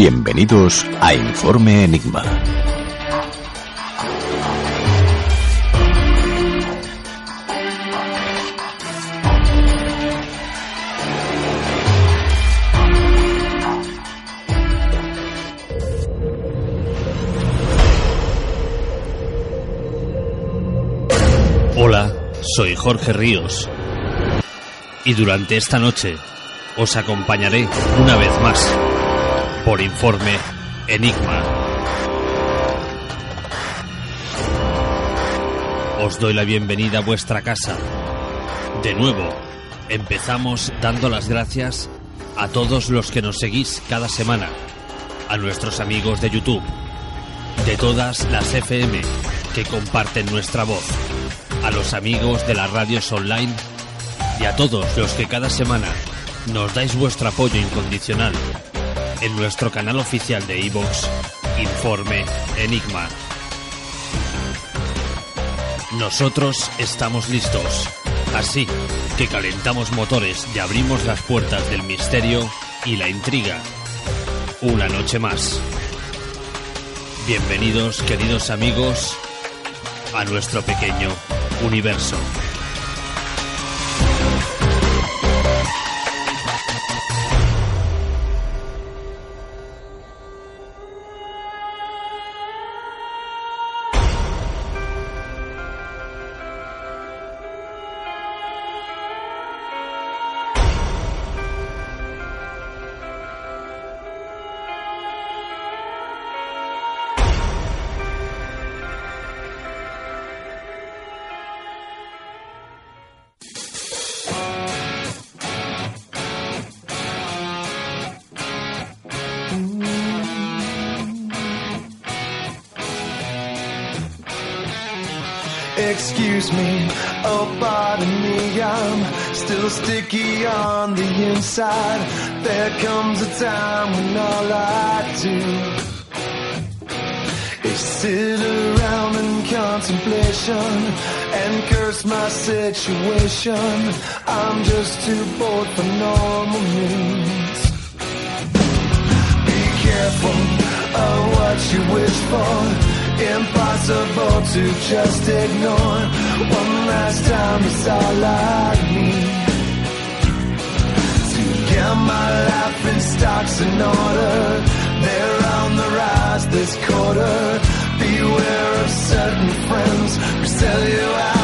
Bienvenidos a Informe Enigma. Hola, soy Jorge Ríos. Y durante esta noche os acompañaré una vez más por informe Enigma. Os doy la bienvenida a vuestra casa. De nuevo, empezamos dando las gracias a todos los que nos seguís cada semana, a nuestros amigos de YouTube, de todas las FM que comparten nuestra voz, a los amigos de las radios online y a todos los que cada semana nos dais vuestro apoyo incondicional en nuestro canal oficial de iVoox, Informe Enigma. Nosotros estamos listos, así que calentamos motores y abrimos las puertas del misterio y la intriga. Una noche más. Bienvenidos, queridos amigos, a nuestro pequeño universo. Excuse me, oh pardon me, I'm still sticky on the inside. There comes a time when all I do is sit around in contemplation and curse my situation. I'm just too bored for normal means. Be careful of what you wish for. Impossible to just ignore. One last time is all I need. To get my life in stocks in order. They're on the rise this quarter. Beware of certain friends who sell you out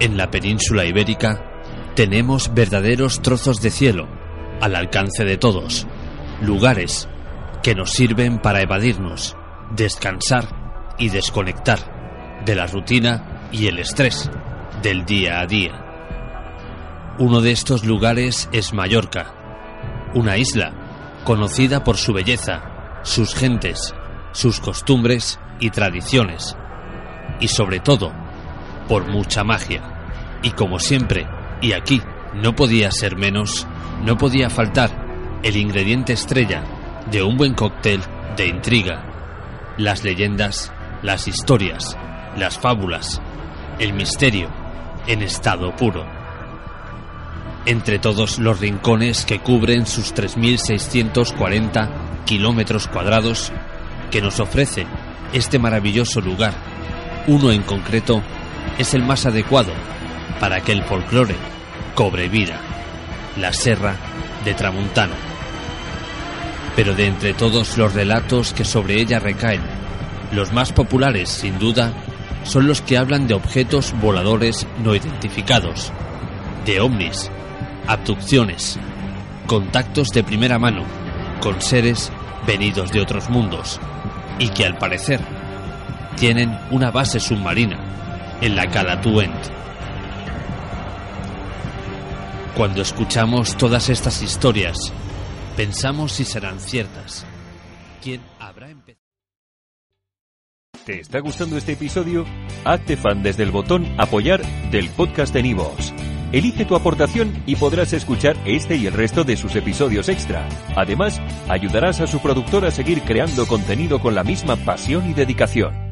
En la península ibérica tenemos verdaderos trozos de cielo al alcance de todos, lugares que nos sirven para evadirnos, descansar y desconectar de la rutina y el estrés del día a día. Uno de estos lugares es Mallorca, una isla conocida por su belleza, sus gentes, sus costumbres y tradiciones, y sobre todo por mucha magia. Y como siempre, y aquí no podía ser menos, no podía faltar el ingrediente estrella de un buen cóctel de intriga, las leyendas, las historias, las fábulas, el misterio en estado puro. Entre todos los rincones que cubren sus 3.640 kilómetros cuadrados que nos ofrece este maravilloso lugar, uno en concreto es el más adecuado para que el folclore cobre vida, la Serra de Tramuntana. Pero de entre todos los relatos que sobre ella recaen, los más populares, sin duda, son los que hablan de objetos voladores no identificados, de ovnis, abducciones, contactos de primera mano con seres venidos de otros mundos y que al parecer tienen una base submarina en la Cala Tuent. Cuando escuchamos todas estas historias, pensamos si serán ciertas. ¿Quién habrá empezado? ¿Te está gustando este episodio? Hazte fan desde el botón Apoyar del podcast de Nivos. Elige tu aportación y podrás escuchar este y el resto de sus episodios extra. Además, ayudarás a su productor a seguir creando contenido con la misma pasión y dedicación.